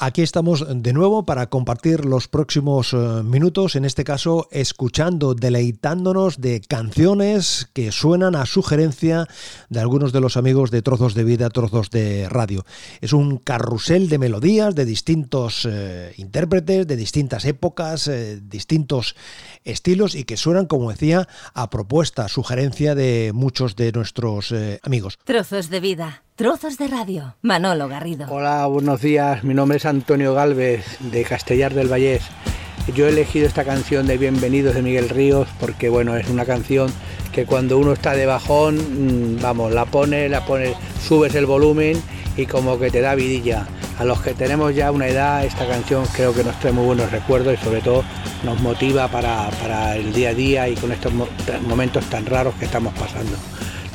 Aquí estamos de nuevo para compartir los próximos eh, minutos, en este caso escuchando, deleitándonos de canciones que suenan a sugerencia de algunos de los amigos de Trozos de Vida, Trozos de Radio. Es un carrusel de melodías de distintos eh, intérpretes, de distintas épocas, eh, distintos estilos y que suenan, como decía, a propuesta, sugerencia de muchos de nuestros amigos. Trozos de Vida. Trozos de radio. Manolo Garrido. Hola, buenos días. Mi nombre es Antonio Galvez de Castellar del Vallés. Yo he elegido esta canción de Bienvenidos de Miguel Ríos porque bueno, es una canción que cuando uno está de bajón, mm, vamos, la pone, la pone, subes el volumen y como que te da vidilla. A los que tenemos ya una edad, esta canción creo que nos trae muy buenos recuerdos y sobre todo nos motiva para, para el día a día y con estos momentos tan raros que estamos pasando.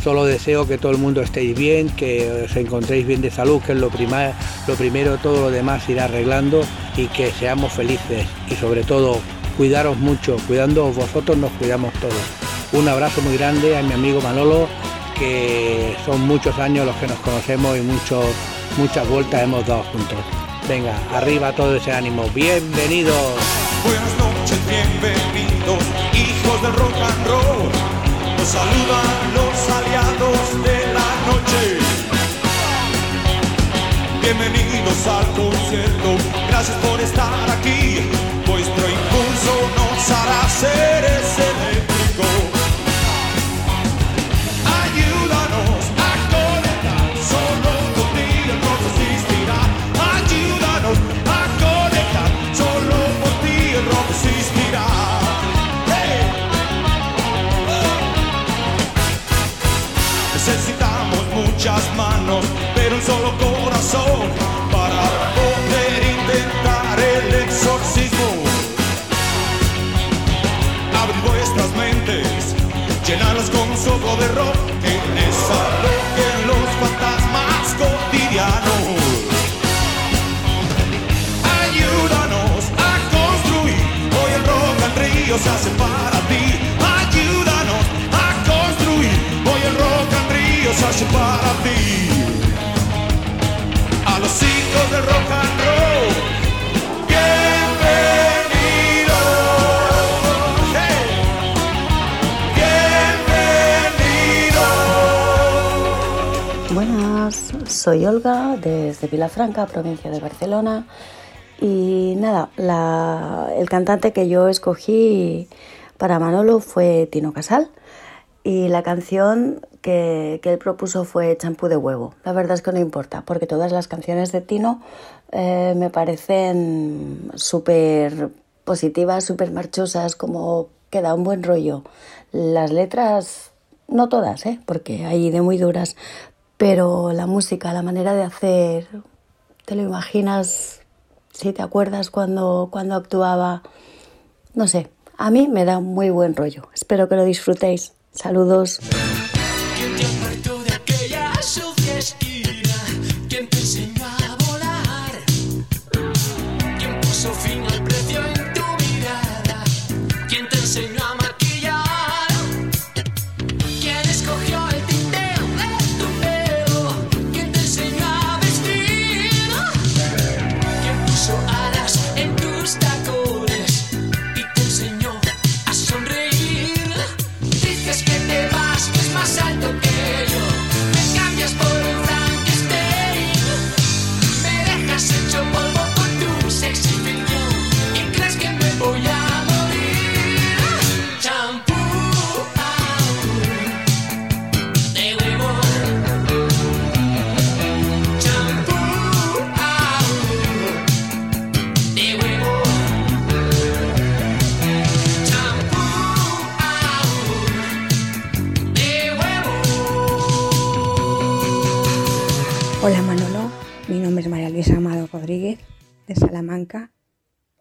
Solo deseo que todo el mundo estéis bien, que os encontréis bien de salud, que es lo, lo primero, todo lo demás irá arreglando y que seamos felices y sobre todo cuidaros mucho, cuidando vosotros nos cuidamos todos. Un abrazo muy grande a mi amigo Manolo, que son muchos años los que nos conocemos y muchos, muchas vueltas hemos dado juntos. Venga, arriba todo ese ánimo. Bienvenidos. Buenas noches, bienvenidos, hijos del rock and roll saludan los Bienvenidos al concierto, gracias por estar aquí. Vuestro impulso nos hará seres eléctricos. Se hace para ti. Ayúdanos a construir, hoy el rock al río se hace para ti a los hijos del rock and roll. Buenas, soy Olga desde Vilafranca, provincia de Barcelona. Y nada, el cantante que yo escogí para Manolo fue Tino Casal. Y la canción que, él propuso fue Champú de huevo. La verdad es que no importa, porque todas las canciones de Tino eh, me parecen súper positivas, súper marchosas, como que da un buen rollo. Las letras, no todas, ¿eh? porque hay de muy duras, pero la música, la manera de hacer, te lo imaginas si te acuerdas cuando, cuando actuaba, no sé, a mí me da muy buen rollo. Espero que lo disfrutéis. Saludos.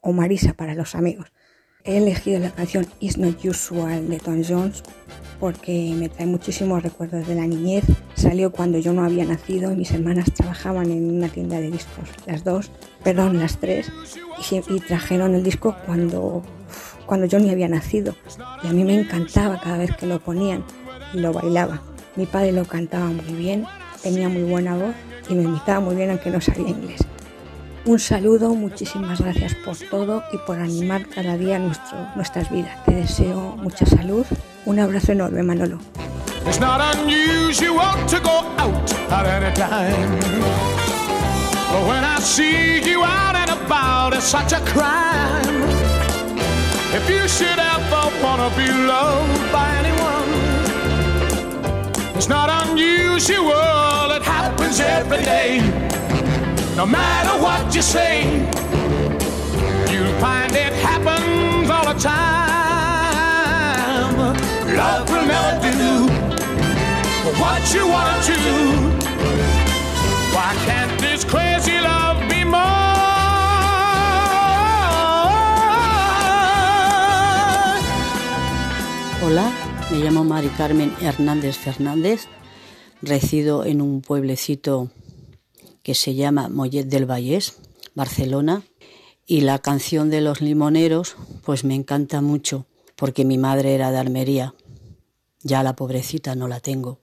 O Marisa para los amigos. He elegido la canción It's Not Usual de Tom Jones porque me trae muchísimos recuerdos de la niñez. Salió cuando yo no había nacido y mis hermanas trabajaban en una tienda de discos, las dos, perdón, las tres, y, trajeron el disco cuando, cuando yo ni había nacido. Y a mí me encantaba cada vez que lo ponían y lo bailaba. Mi padre lo cantaba muy bien, tenía muy buena voz me imitaba muy bien aunque no sabía inglés. Un saludo, muchísimas gracias por todo y por animar cada día nuestro, nuestras vidas. Te deseo mucha salud. Un abrazo enorme, Manolo. But when I see you out and about, it's such a crime. If you should ever wanna be loved by anyone, it's not unusual, it happens every day. No matter what you say, you'll find it happens all the time. Love will never do what you want to. Why can't this crazy love be more? Hola, me llamo Mari Carmen Hernández Fernández, resido en un pueblecito que se llama Mollet del Vallés, Barcelona, y la canción de los limoneros pues me encanta mucho porque mi madre era de Almería, ya la pobrecita no la tengo,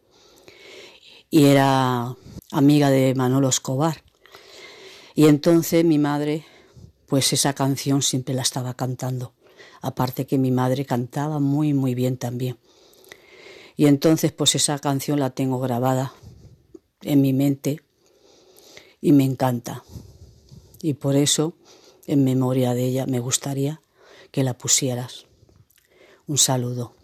y era amiga de Manolo Escobar. Y entonces mi madre, pues esa canción siempre la estaba cantando. Aparte que mi madre cantaba muy, muy bien también. Y entonces pues esa canción la tengo grabada en mi mente y me encanta. Y por eso, en memoria de ella, me gustaría que la pusieras. Un saludo.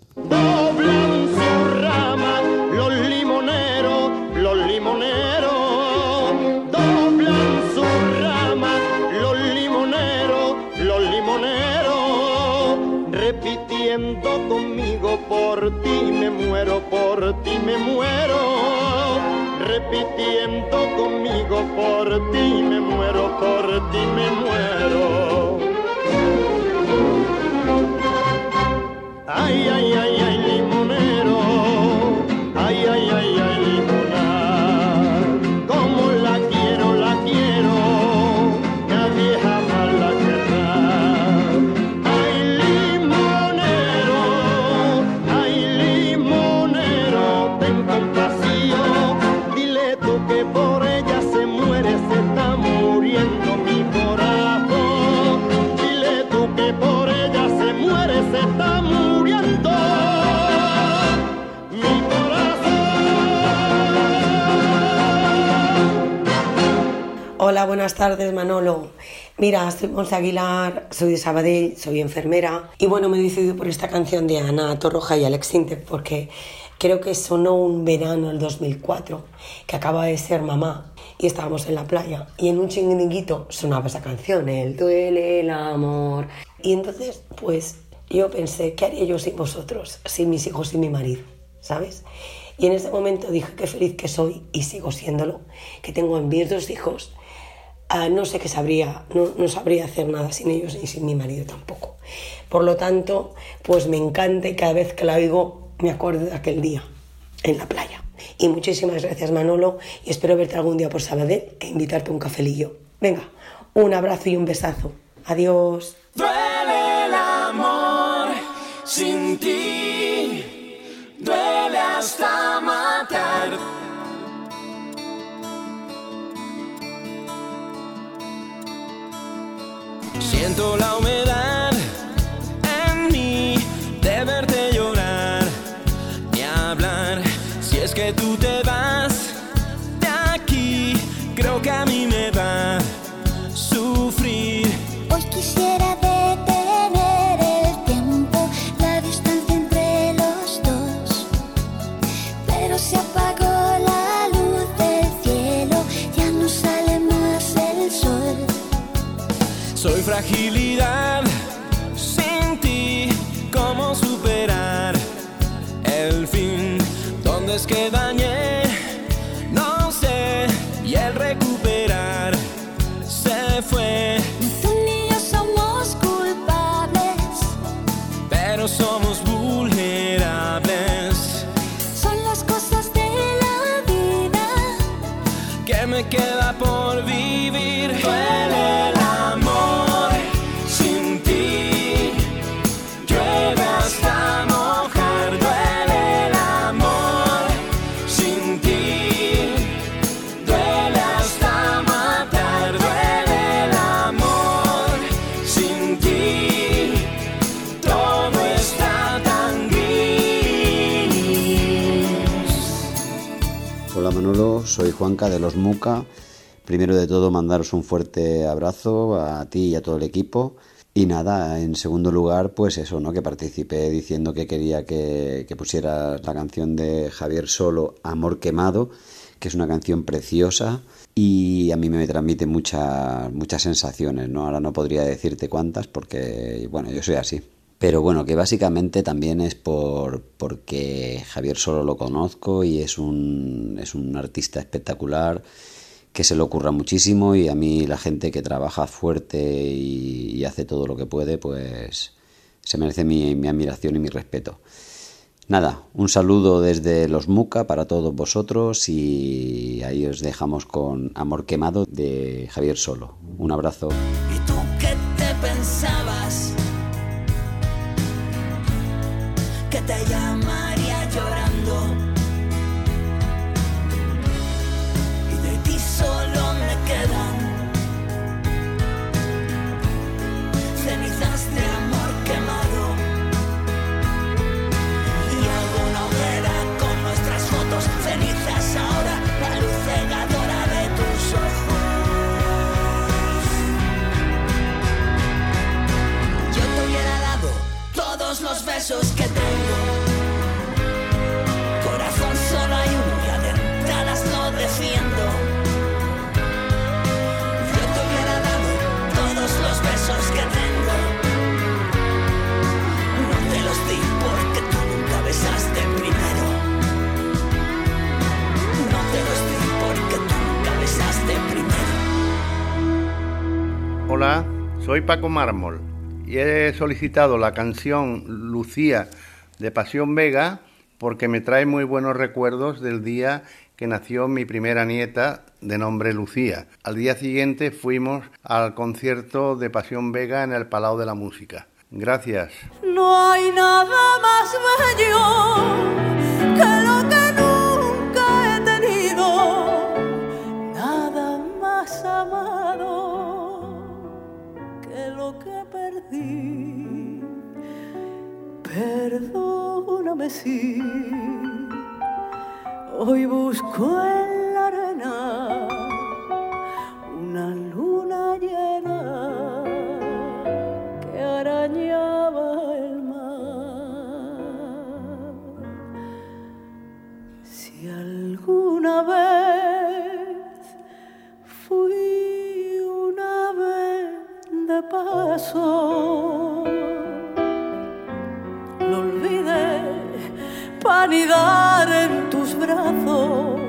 Por ti me muero, por ti me muero. Ay, ay, ay, ay, Buenas tardes Manolo. Mira, soy Monse Aguilar, soy de Sabadell, soy enfermera y bueno, me he decidido por esta canción de Ana Torroja y Alex Intec porque creo que sonó un verano el 2004 que acaba de ser mamá y estábamos en la playa y en un chinguinguito sonaba esa canción, el duele el amor y entonces pues yo pensé, ¿qué haría yo sin vosotros, sin mis hijos y mi marido? ¿Sabes? Y en ese momento dije qué feliz que soy y sigo siéndolo, que tengo mis dos hijos Ah, no sé qué sabría, no, no sabría hacer nada sin ellos y sin mi marido tampoco. Por lo tanto, pues me encanta y cada vez que la oigo me acuerdo de aquel día en la playa. Y muchísimas gracias Manolo y espero verte algún día por Sabadell e invitarte a un cafelillo. Venga, un abrazo y un besazo. Adiós. Siento la humedad en mí de verte llorar, ni hablar. Si es que tú te vas de aquí, creo que a mí me que dañé? Juanca de los Muca. Primero de todo, mandaros un fuerte abrazo a ti y a todo el equipo. Y nada, en segundo lugar, pues eso, ¿no? Que participé diciendo que quería que, que pusieras la canción de Javier Solo, Amor Quemado, que es una canción preciosa y a mí me transmite muchas muchas sensaciones, ¿no? Ahora no podría decirte cuántas porque, bueno, yo soy así. Pero bueno, que básicamente también es por porque Javier Solo lo conozco y es un, es un artista espectacular que se le ocurra muchísimo y a mí la gente que trabaja fuerte y, hace todo lo que puede, pues se merece mi, mi admiración y mi respeto. Nada, un saludo desde los Muca para todos vosotros y ahí os dejamos con Amor Quemado de Javier Solo. Un abrazo. Que soy Paco Mármol y he solicitado la canción Lucía de Pasión Vega porque me trae muy buenos recuerdos del día que nació mi primera nieta de nombre Lucía. Al día siguiente fuimos al concierto de Pasión Vega en el Palau de la Música. Gracias. No hay nada más bello perdí. Perdóname si hoy busco en la arena una luna llena que arañaba el mar. Si alguna vez fui de paso, lo olvidé para anidar en tus brazos.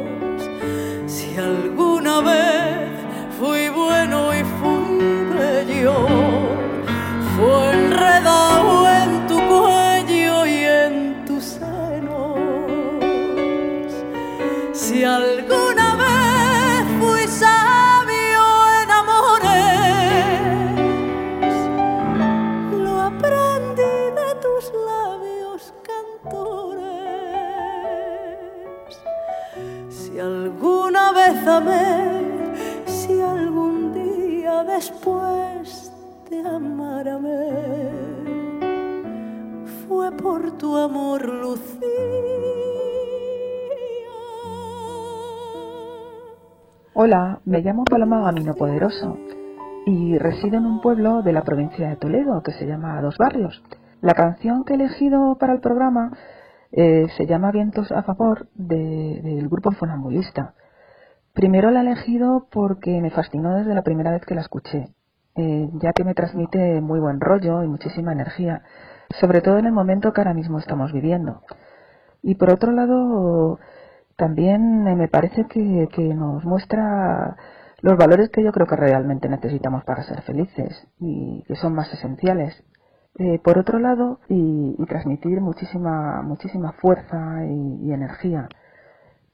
Si alguna vez fui bueno y fui bello, fue enredado en tu cuello y en tus senos. Si alguna me llamo Paloma Gamino Poderoso y resido en un pueblo de la provincia de Toledo que se llama Dos Barrios. La canción que he elegido para el programa eh, se llama Vientos a favor de- del grupo Funambulista. Primero la he elegido porque me fascinó desde la primera vez que la escuché, eh, ya que me transmite muy buen rollo y muchísima energía, sobre todo en el momento que ahora mismo estamos viviendo. Y por otro lado, también eh, me parece que, que nos muestra los valores que yo creo que realmente necesitamos para ser felices y que son más esenciales. Eh, por otro lado, y, transmitir muchísima, muchísima fuerza y, y energía.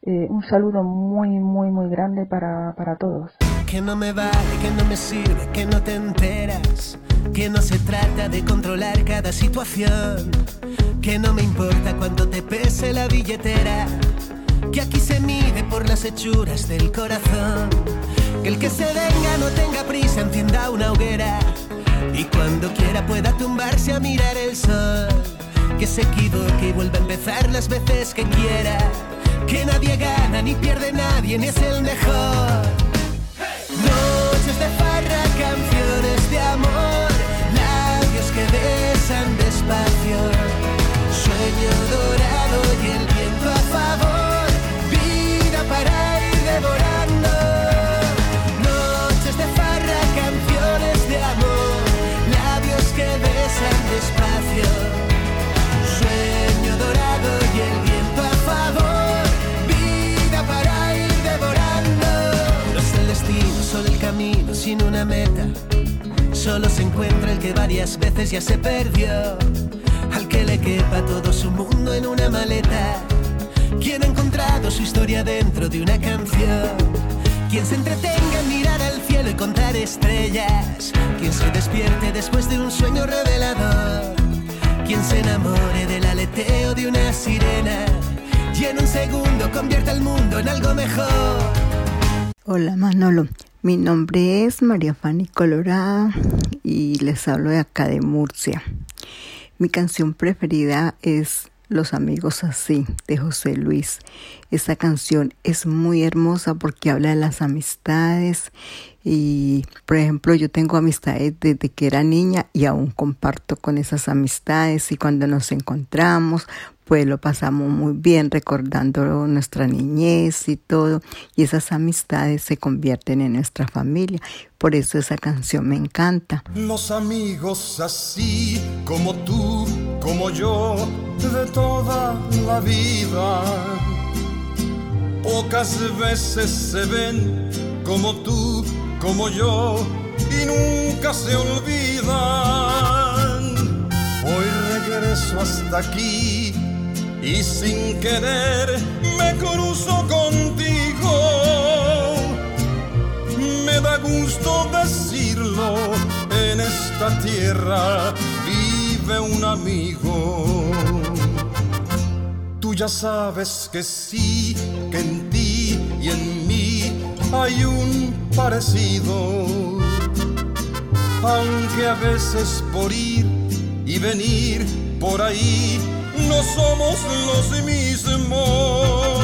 Eh, un saludo muy, muy, muy grande para, para todos. Que no me vale, que no me sirve, que no te enteras. Que no se trata de controlar cada situación. Que no me importa cuánto te pese la billetera. Las hechuras del corazón. Que el que se venga no tenga prisa, encienda una hoguera. Y cuando quiera pueda tumbarse a mirar el sol. Que se equivoque y vuelva a empezar las veces que quiera. que nadie gana ni pierde nadie ni es el mejor. Noches de farra, canciones de amor, labios que besan despacio, sueño dorado y el viento a favor, sin una meta. Solo se encuentra el que varias veces ya se perdió. Al que le quepa todo su mundo en una maleta. Quien ha encontrado su historia dentro de una canción. Quien se entretenga en mirar al cielo y contar estrellas. Quien se despierte después de un sueño revelador. Quien se enamore del aleteo de una sirena. Y en un segundo convierta el mundo en algo mejor. Hola Manolo, mi nombre es María Fanny Colorada y les hablo de acá de Murcia. Mi canción preferida es Los amigos así de José Luis. Esta canción es muy hermosa porque habla de las amistades y por ejemplo yo tengo amistades desde que era niña y aún comparto con esas amistades y cuando nos encontramos pues lo pasamos muy bien recordando nuestra niñez y todo y esas amistades se convierten en nuestra familia por eso esa canción me encanta Los amigos así como tú, como yo, de toda la vida. Pocas veces se ven como tú, como yo, y nunca se olvidan. Hoy regreso hasta aquí y sin querer me cruzo contigo. Me da gusto decirlo, en esta tierra vive un amigo. Tú ya sabes que sí, que en ti y en mí hay un parecido. Aunque a veces por ir y venir por ahí no somos los mismos.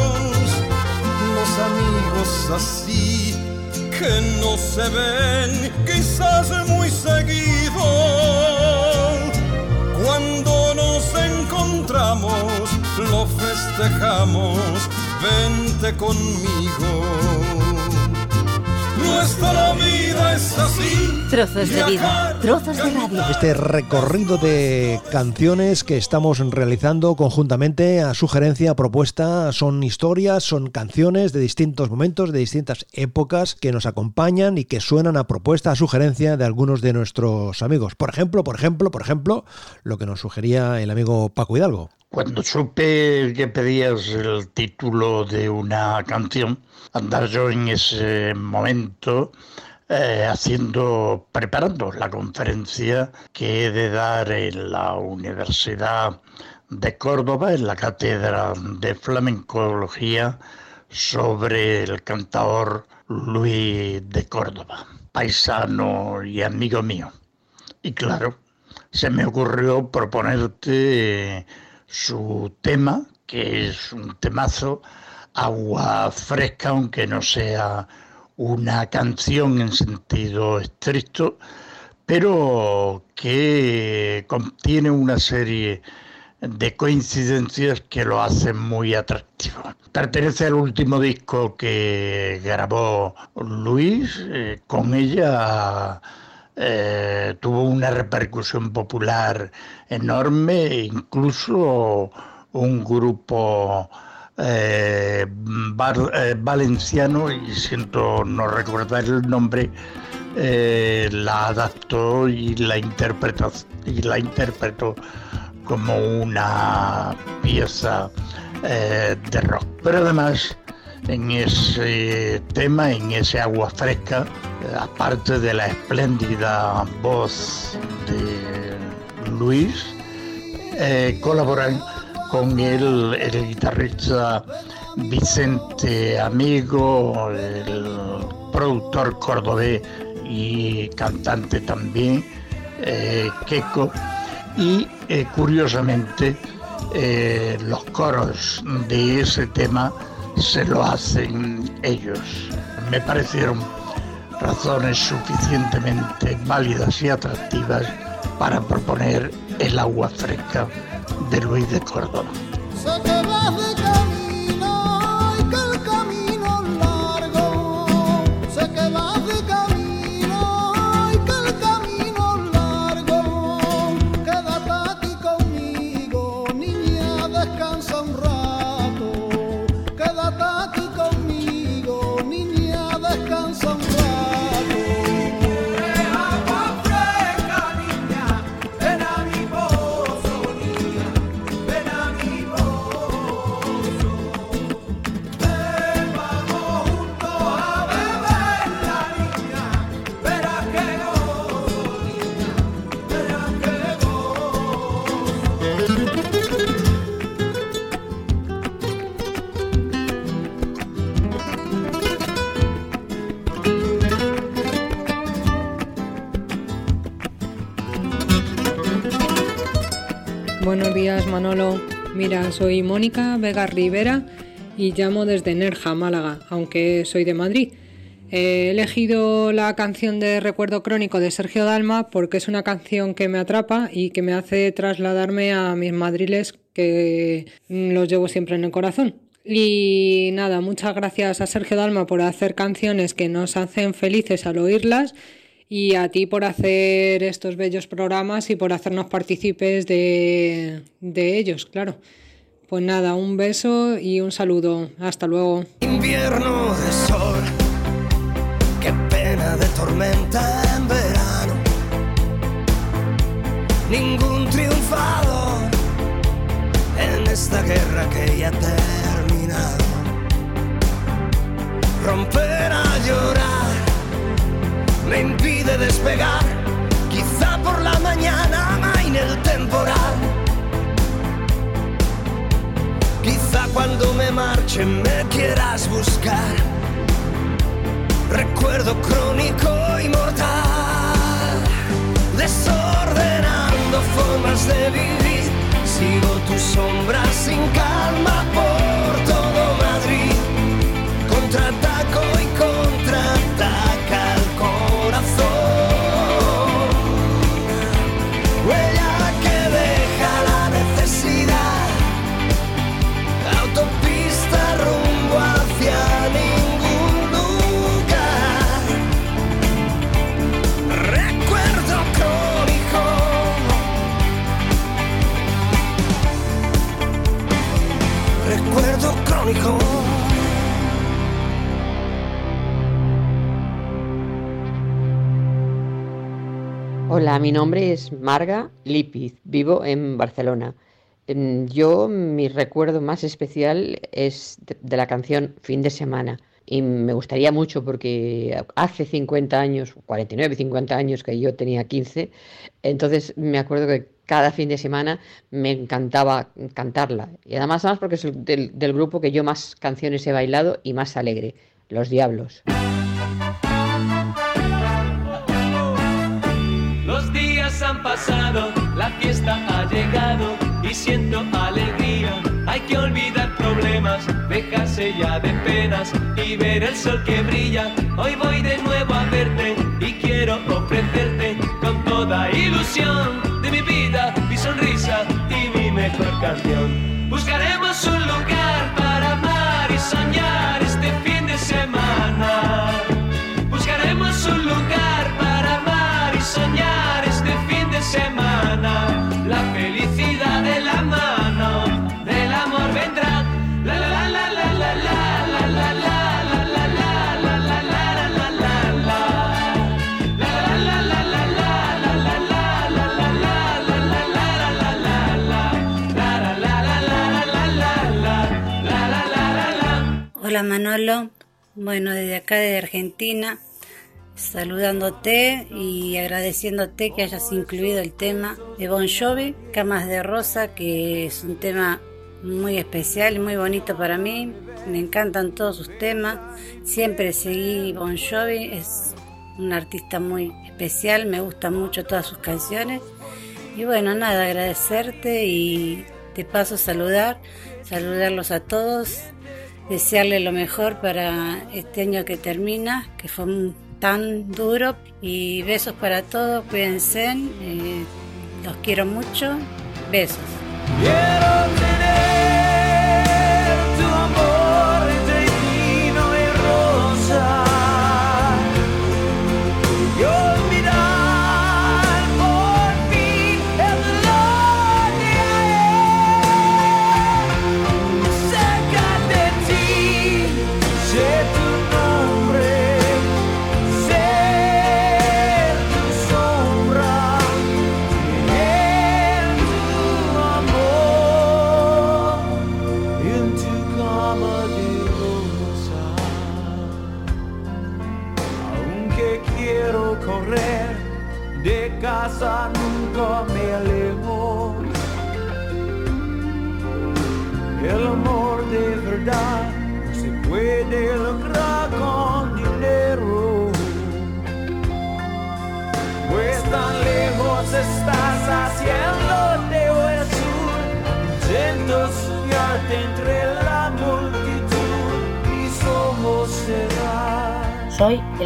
Los amigos así que no se ven quizás muy seguido. Lo festejamos, vente conmigo. Nuestra vida es así. Trozos de vida, trozos de radio. Este recorrido de canciones que estamos realizando conjuntamente a sugerencia, a propuesta, son historias, son canciones de distintos momentos, de distintas épocas que nos acompañan y que suenan a propuesta, a sugerencia de algunos de nuestros amigos. Por ejemplo, por ejemplo, por ejemplo, lo que nos sugería el amigo Paco Hidalgo. Cuando supe que pedías el título de una canción, andar yo en ese momento eh, haciendo, preparando la conferencia que he de dar en la Universidad de Córdoba, en la cátedra de flamencología, sobre el cantador Luis de Córdoba, paisano y amigo mío. Y claro, se me ocurrió proponerte su tema, que es un temazo, agua fresca, aunque no sea una canción en sentido estricto, pero que contiene una serie de coincidencias que lo hacen muy atractivo. Pertenece al último disco que grabó Luis, eh, con ella eh, tuvo una repercusión popular enorme, e incluso un grupo eh, eh, valenciano, y siento no recordar el nombre, la adaptó y la interpretó, y la interpretó como una pieza de rock. Pero además, en ese tema, en ese agua fresca, aparte de la espléndida voz de Luis, eh, colaboran con él el guitarrista Vicente Amigo, el productor cordobés y cantante también, eh, Keiko, y eh, curiosamente eh, los coros de ese tema se lo hacen ellos. Me parecieron razones suficientemente válidas y atractivas para proponer el agua fresca de Luis de Córdoba. Manolo. Mira, soy Mónica Vega Rivera y llamo desde Nerja, Málaga, aunque soy de Madrid. He elegido la canción de Recuerdo Crónico de Sergio Dalma porque es una canción que me atrapa y que me hace trasladarme a mis madriles que mm, los llevo siempre en el corazón. Y nada, muchas gracias a Sergio Dalma por hacer canciones que nos hacen felices al oírlas y a ti por hacer estos bellos programas y por hacernos partícipes de, de ellos, claro. Pues nada, un beso y un saludo. Hasta luego. Invierno de sol, qué pena de tormenta en verano. Ningún triunfador en esta guerra que ya ha terminado. Romper a llorar me impide despegar. Quizá por la mañana amaine el temporal. Quizá cuando me marche me quieras buscar. Recuerdo crónico y mortal. Desordenando formas de vivir. Sigo tu sombra sin calma Hola, mi nombre es Marga Lipiz, vivo en Barcelona. Em, Yo, mi recuerdo más especial es de, la canción Fin de Semana. Y me gustaría mucho porque hace 50 años, 49, 50 años que yo tenía 15, entonces me acuerdo que cada fin de semana me encantaba cantarla. Y además, además porque es el del, del grupo que yo más canciones he bailado y más alegre, Los Diablos. Han pasado, la fiesta ha llegado y siento alegría. Hay que olvidar problemas, dejarse ya de penas y ver el sol que brilla. Hoy voy de nuevo a verte y quiero ofrecerte con toda ilusión de mi vida, mi sonrisa y mi mejor canción. Manolo, bueno desde acá de Argentina, saludándote y agradeciéndote que hayas incluido el tema de Bon Jovi, Camas de Rosa, que es un tema muy especial y muy bonito para mí. Me encantan todos sus temas, siempre seguí Bon Jovi, es un artista muy especial, me gustan mucho todas sus canciones. Y bueno, nada, agradecerte y te paso a saludar, saludarlos a todos desearle lo mejor para este año que termina, que fue tan duro. Y besos para todos, cuídense, eh, los quiero mucho, besos.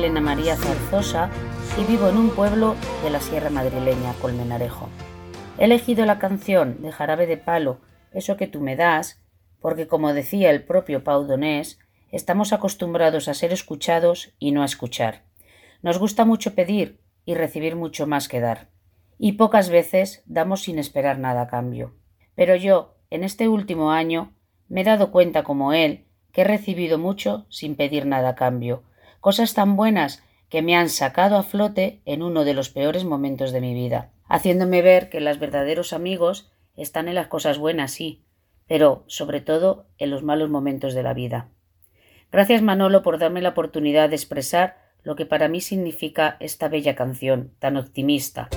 Elena María Zarzosa y vivo en un pueblo de la Sierra Madrileña, Colmenarejo. He elegido la canción de Jarabe de Palo, Eso que tú me das, porque como decía el propio Pau Donés, estamos acostumbrados a ser escuchados y no a escuchar. Nos gusta mucho pedir y recibir mucho más que dar. Y pocas veces damos sin esperar nada a cambio. Pero yo, en este último año, me he dado cuenta como él que he recibido mucho sin pedir nada a cambio, cosas tan buenas que me han sacado a flote en uno de los peores momentos de mi vida, haciéndome ver que los verdaderos amigos están en las cosas buenas, sí, pero sobre todo en los malos momentos de la vida. Gracias Manolo por darme la oportunidad de expresar lo que para mí significa esta bella canción tan optimista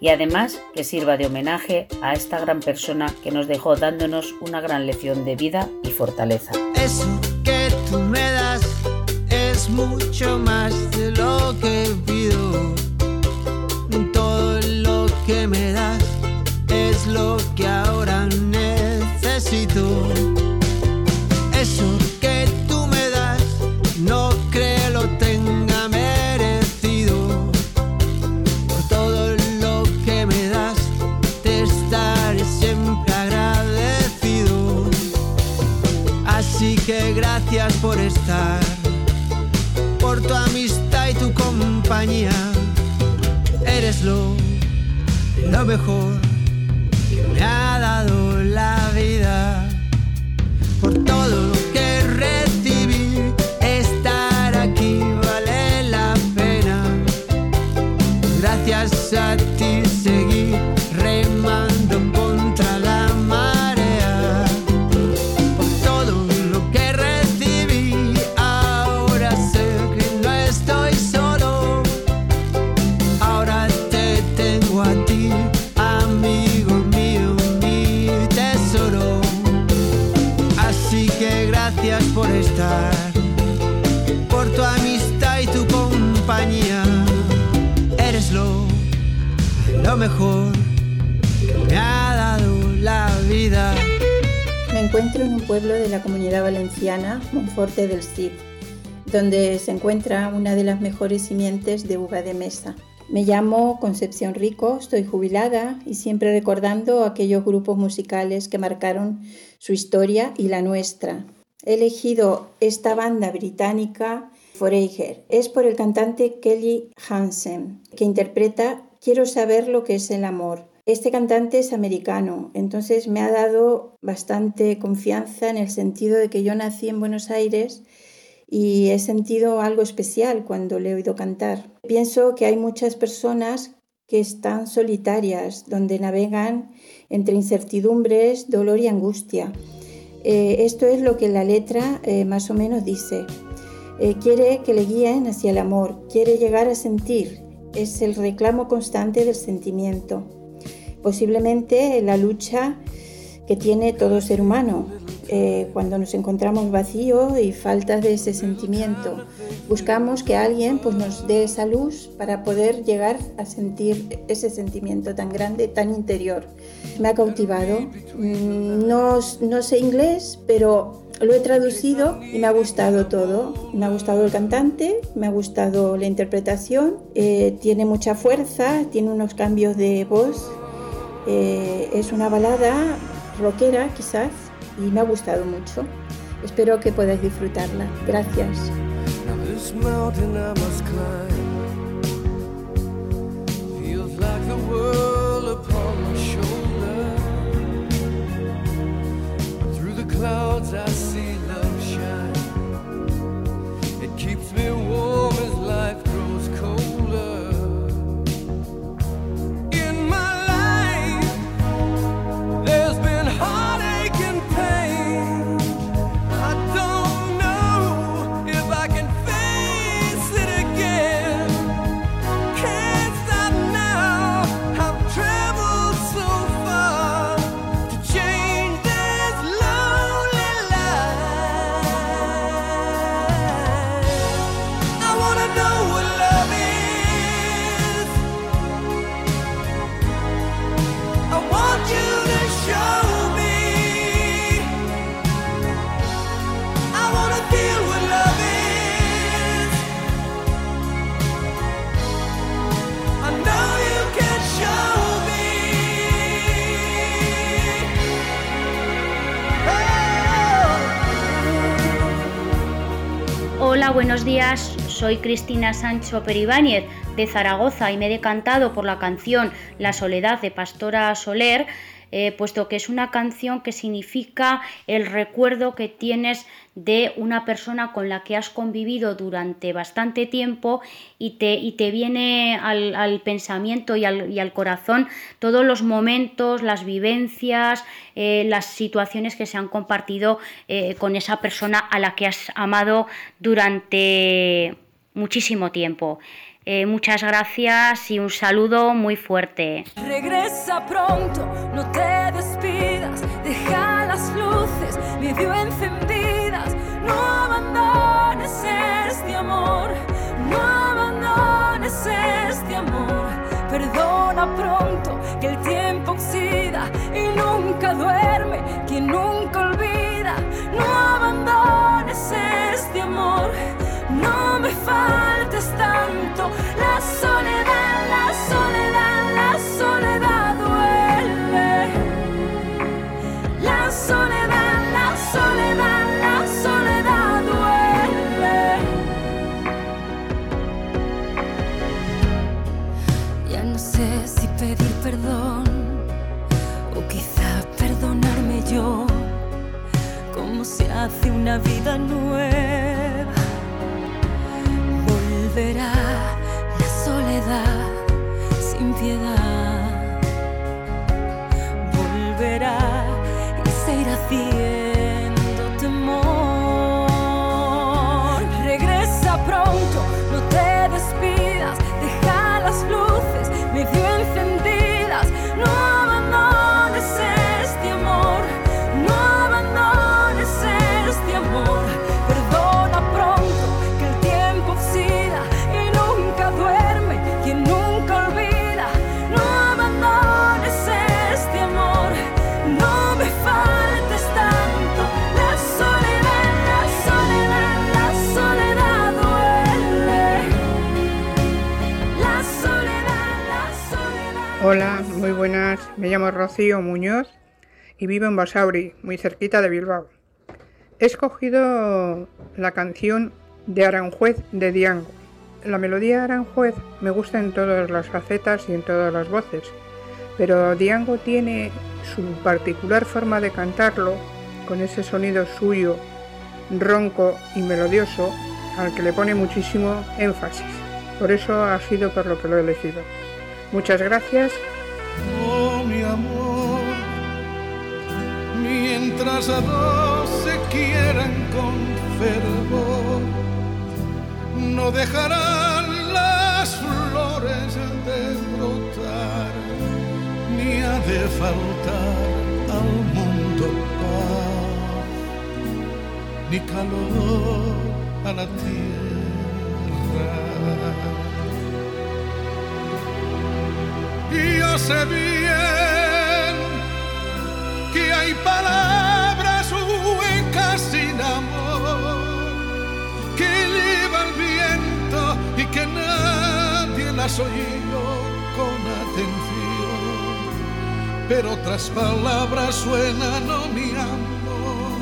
y además que sirva de homenaje a esta gran persona que nos dejó dándonos una gran lección de vida y fortaleza. Eso que mucho más de lo que pido. Todo lo que me das es lo que ahora necesito. Eres lo, lo mejor valenciana, Monforte del Cid, donde se encuentra una de las mejores simientes de uva de mesa. Me llamo Concepción Rico, estoy jubilada y siempre recordando aquellos grupos musicales que marcaron su historia y la nuestra. He elegido esta banda británica Foreigner. Es por el cantante Kelly Hansen, que interpreta Quiero saber lo que es el amor. Este cantante es americano, entonces me ha dado bastante confianza en el sentido de que yo nací en Buenos Aires y he sentido algo especial cuando le he oído cantar. Pienso que hay muchas personas que están solitarias, donde navegan entre incertidumbres, dolor y angustia. Eh, esto es lo que la letra eh, más o menos dice. Eh, quiere que le guíen hacia el amor, quiere llegar a sentir, es el reclamo constante del sentimiento. Posiblemente la lucha que tiene todo ser humano eh, cuando nos encontramos vacíos y faltas de ese sentimiento. Buscamos que alguien pues, nos dé esa luz para poder llegar a sentir ese sentimiento tan grande, tan interior. Me ha cautivado. Mm, No, no sé inglés, pero lo he traducido y me ha gustado todo. Me ha gustado el cantante, me ha gustado la interpretación, eh, tiene mucha fuerza, tiene unos cambios de voz. Eh, es una balada rockera quizás y me ha gustado mucho. Espero que podáis disfrutarla. Gracias. Now this mountain buenos días. Soy Cristina Sancho Peribáñez de Zaragoza y me he decantado por la canción La Soledad de Pastora Soler, eh, puesto que es una canción que significa el recuerdo que tienes de una persona con la que has convivido durante bastante tiempo y te, y te viene al, al pensamiento y al, y al corazón todos los momentos, las vivencias, eh, las situaciones que se han compartido eh, con esa persona a la que has amado durante muchísimo tiempo. Eh, muchas gracias y un saludo muy fuerte. Regresa pronto, no te despidas, deja las luces medio encendidas, no abandones este amor, no abandones este amor, perdona pronto que el tiempo oxida y nunca duerme, quien nunca olvida, no abandones este amor, no me faltes tanto, Rocío Muñoz y vivo en Basauri, muy cerquita de Bilbao. He escogido la canción de Aranjuez de Diango. La melodía de Aranjuez me gusta en todas las facetas y en todas las voces, pero Diango tiene su particular forma de cantarlo, con ese sonido suyo, ronco y melodioso, al que le pone muchísimo énfasis. Por eso ha sido por lo que lo he elegido. Muchas gracias mientras a dos se quieran con fervor, no dejarán las flores de brotar, ni ha de faltar al mundo paz, ni calor a la tierra. Yo sé bien que hay palabras huecas sin amor que lleva el viento y que nadie las oyó con atención. Pero otras palabras suenan, no mi amor,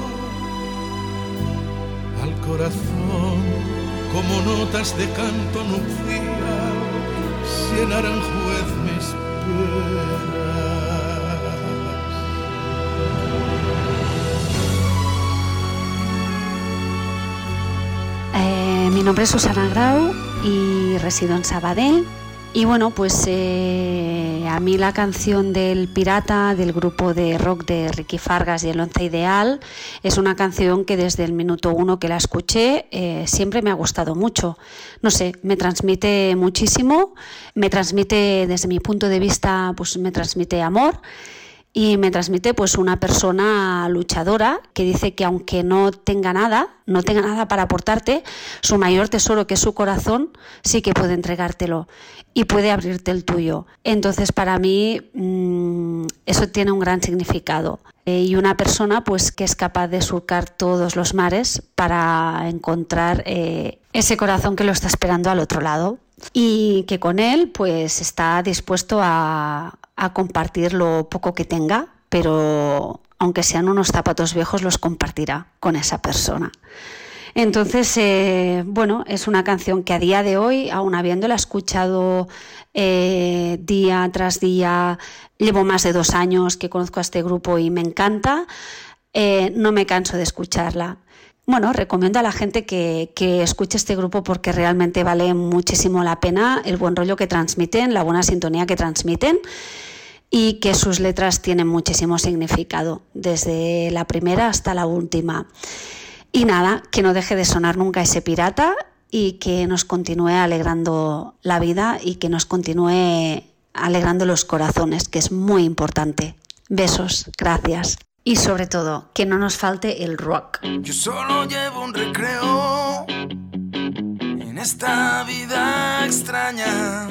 al corazón como notas de canto nupcial, si el aranjuez me espera. Eh, mi nombre es Susana Grau y resido en Sabadell. Y bueno, pues eh, a mí la canción del Pirata del grupo de rock de Ricky Fargas y el Once Ideal es una canción que desde el minuto uno que la escuché eh, siempre me ha gustado mucho. No sé, me transmite muchísimo, me transmite desde mi punto de vista, pues me transmite amor y me transmite pues una persona luchadora que dice que aunque no tenga nada, no tenga nada para aportarte, su mayor tesoro que es su corazón sí que puede entregártelo y puede abrirte el tuyo. Entonces para mí mmm, eso tiene un gran significado. Eh, y una persona pues que es capaz de surcar todos los mares para encontrar eh, ese corazón que lo está esperando al otro lado y que con él pues está dispuesto a, compartir lo poco que tenga, pero aunque sean unos zapatos viejos, los compartirá con esa persona. Entonces, eh, bueno, es una canción que a día de hoy, aún habiéndola escuchado eh, día tras día, llevo más de dos años que conozco a este grupo y me encanta, eh, no me canso de escucharla. Bueno, recomiendo a la gente que, que, escuche este grupo porque realmente vale muchísimo la pena el buen rollo que transmiten, la buena sintonía que transmiten y que sus letras tienen muchísimo significado, desde la primera hasta la última. Y nada, que no deje de sonar nunca ese pirata y que nos continúe alegrando la vida y que nos continúe alegrando los corazones, que es muy importante. Besos, gracias. Y sobre todo, que no nos falte el rock. Yo solo llevo un recreo en esta vida extraña,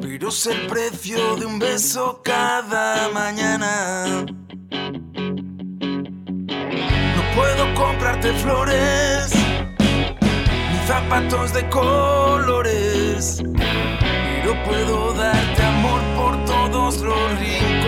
pero es el precio de un beso cada mañana. No puedo comprarte flores ni zapatos de colores, pero puedo darte amor por todos los rincones.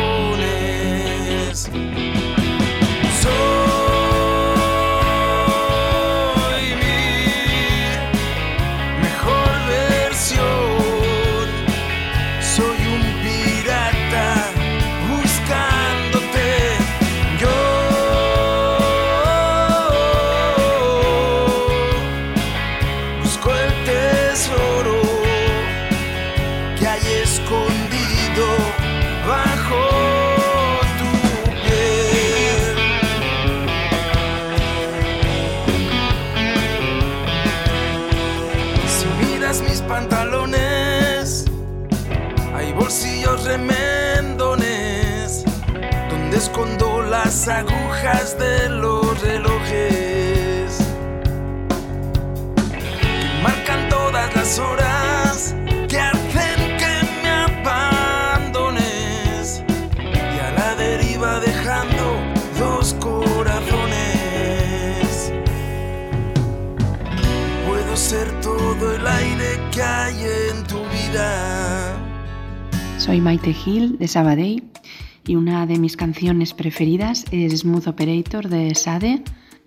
Agujas de los relojes que marcan todas las horas que hacen que me abandones y a la deriva dejando dos corazones. Puedo ser todo el aire que hay en tu vida. Soy Maite Gil de Sabadell y una de mis canciones preferidas es Smooth Operator de Sade.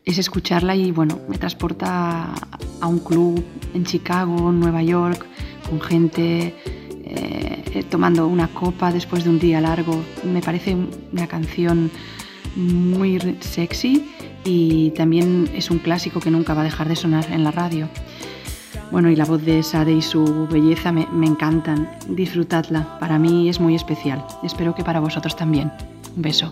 Es escucharla y bueno, me transporta a un club en Chicago, Nueva York, con gente eh, tomando una copa después de un día largo. Me parece una canción muy sexy y también es un clásico que nunca va a dejar de sonar en la radio. Bueno, y la voz de Sade y su belleza me, me encantan. Disfrutadla, para mí es muy especial. Espero que para vosotros también. Un beso.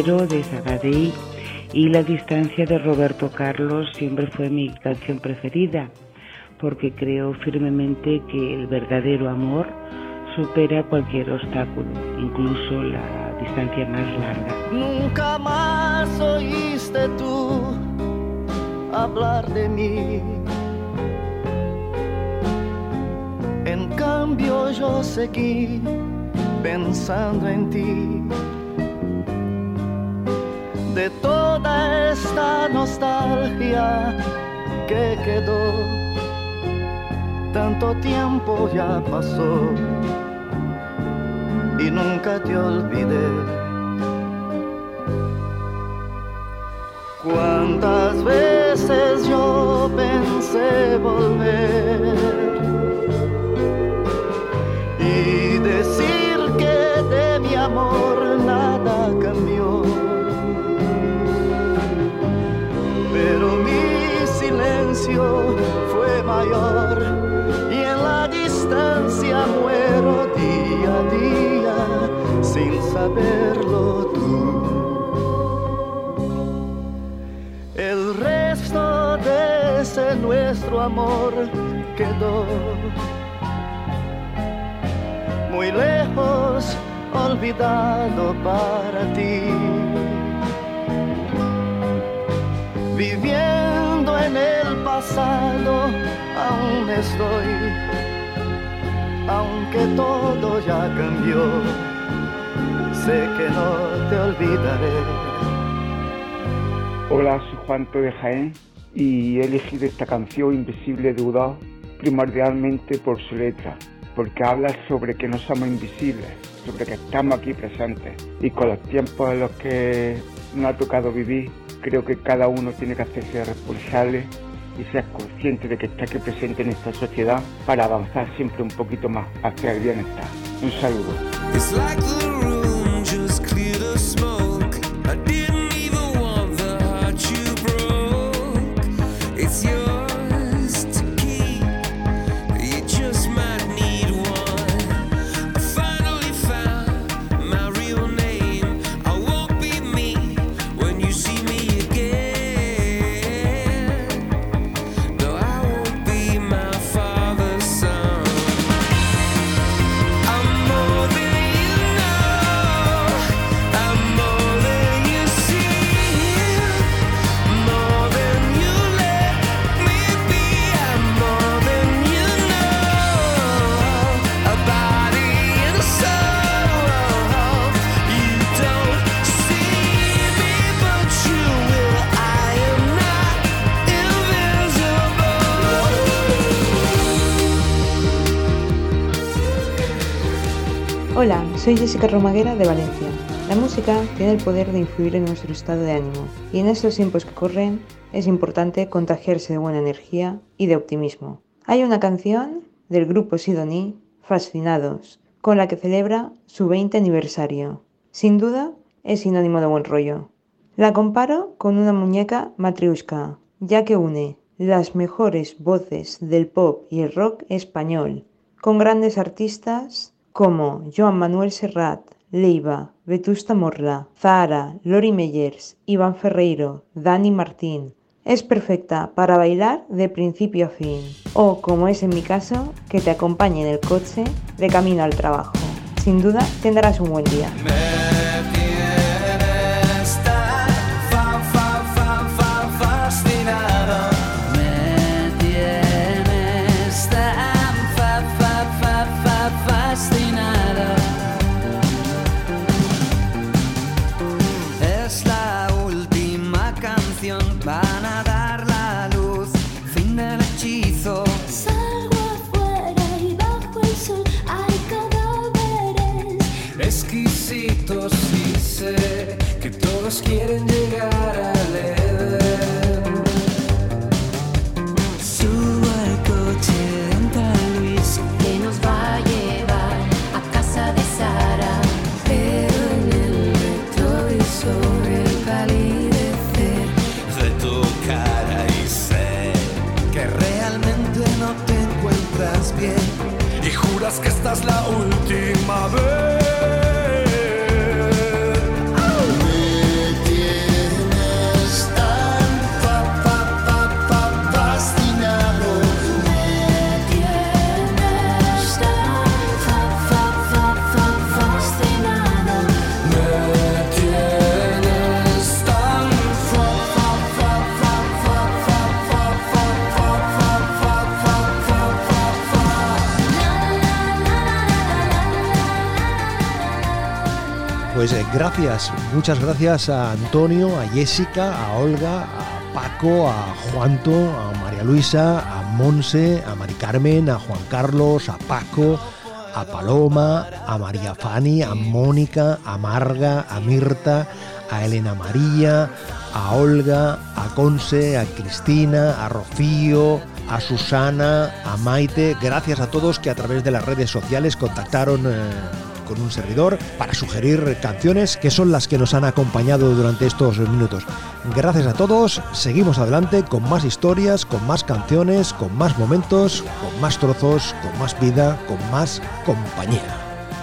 De Sabadell y La distancia de Roberto Carlos siempre fue mi canción preferida porque creo firmemente que el verdadero amor supera cualquier obstáculo, incluso la distancia más larga. Nunca más oíste tú hablar de mí. En cambio yo seguí pensando en ti. De toda esta nostalgia que quedó, tanto tiempo ya pasó y nunca te olvidé. Cuántas veces yo pensé volver amor quedó muy lejos, olvidado para ti. Viviendo en el pasado, aún estoy, aunque todo ya cambió, sé que no te olvidaré. Hola, soy Juanto de Jaén y he elegido esta canción Invisible U2 primordialmente por su letra, porque habla sobre que no somos invisibles, sobre que estamos aquí presentes y con los tiempos en los que nos ha tocado vivir, creo que cada uno tiene que hacerse responsable y ser consciente de que está aquí presente en esta sociedad para avanzar siempre un poquito más hacia el bienestar. Un saludo. Soy Jessica Romaguera de Valencia. La música tiene el poder de influir en nuestro estado de ánimo y en estos tiempos que corren es importante contagiarse de buena energía y de optimismo. Hay una canción del grupo Sidoní, Fascinados, con la que celebra su 20 aniversario. Sin duda, es sinónimo de buen rollo. La comparo con una muñeca matriushka, ya que une las mejores voces del pop y el rock español, con grandes artistas como Joan Manuel Serrat, Leiva, Vetusta Morla, Zahara, Lori Meyers, Iván Ferreiro, Dani Martín. Es perfecta para bailar de principio a fin, o como es en mi caso, que te acompañe en el coche de camino al trabajo. Sin duda tendrás un buen día. Gracias, muchas gracias a Antonio, a Jessica, a Olga, a Paco, a Juanto, a María Luisa, a Monse, a Mari Carmen, a Juan Carlos, a Paco, a Paloma, a María Fani, a Mónica, a Marga, a Mirta, a Elena María, a Olga, a Conce, a Cristina, a Rocío, a Susana, a Maite. Gracias a todos que a través de las redes sociales contactaron eh, con un servidor para sugerir canciones que son las que nos han acompañado durante estos minutos. Gracias a todos, seguimos adelante con más historias, con más canciones, con más momentos, con más trozos, con más vida, con más compañía.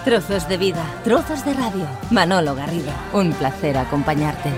Trozos de vida, trozos de radio. Manolo Garrido, un placer acompañarte.